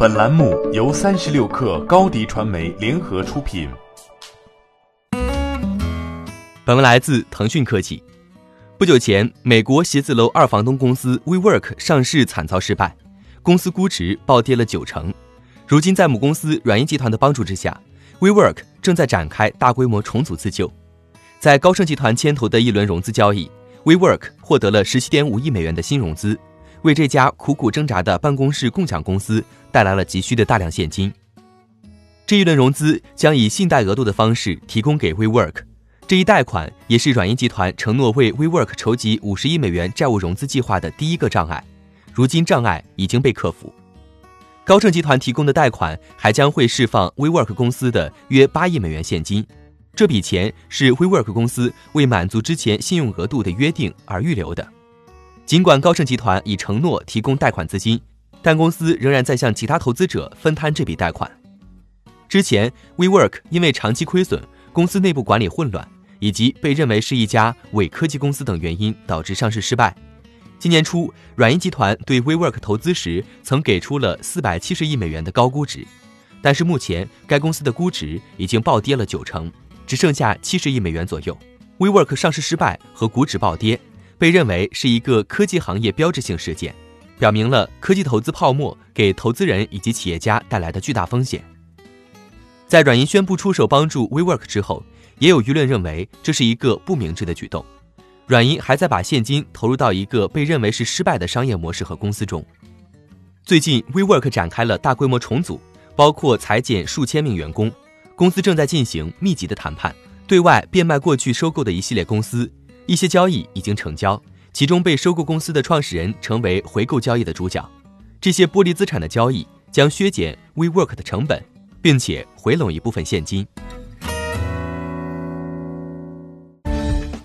本栏目由三十六氪高低传媒联合出品。本文来自腾讯科技。不久前，美国写字楼二房东公司 WeWork 上市惨遭失败，公司估值暴跌了九成。如今，在母公司软银集团的帮助之下，WeWork 正在展开大规模重组自救。在高盛集团牵头的一轮融资交易，WeWork 获得了十七点五亿美元的新融资。为这家苦苦挣扎的办公室共享公司带来了急需的大量现金。这一轮融资将以信贷额度的方式提供给 WeWork，这一贷款也是软银集团承诺为 WeWork 筹集五十亿美元债务融资计划的第一个障碍。如今障碍已经被克服。高盛集团提供的贷款还将会释放 WeWork 公司的约八亿美元现金，这笔钱是 WeWork 公司为满足之前信用额度的约定而预留的。尽管高盛集团已承诺提供贷款资金，但公司仍然在向其他投资者分摊这笔贷款。之前，WeWork 因为长期亏损、公司内部管理混乱以及被认为是一家伪科技公司等原因，导致上市失败。今年初，软银集团对 WeWork 投资时曾给出了四百七十亿美元的高估值，但是目前该公司的估值已经暴跌了九成，只剩下七十亿美元左右。WeWork 上市失败和股指暴跌。被认为是一个科技行业标志性事件，表明了科技投资泡沫给投资人以及企业家带来的巨大风险。在软银宣布出手帮助 WeWork 之后，也有舆论认为这是一个不明智的举动。软银还在把现金投入到一个被认为是失败的商业模式和公司中。最近，WeWork 展开了大规模重组，包括裁减数千名员工，公司正在进行密集的谈判，对外变卖过去收购的一系列公司。一些交易已经成交，其中被收购公司的创始人成为回购交易的主角。这些剥离资产的交易将削减 WeWork 的成本，并且回笼一部分现金。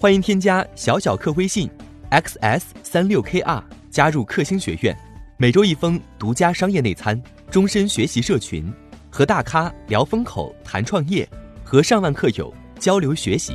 欢迎添加小小客微信 xs 三六 kr 加入克星学院，每周一封独家商业内参，终身学习社群，和大咖聊风口、谈创业，和上万客友交流学习。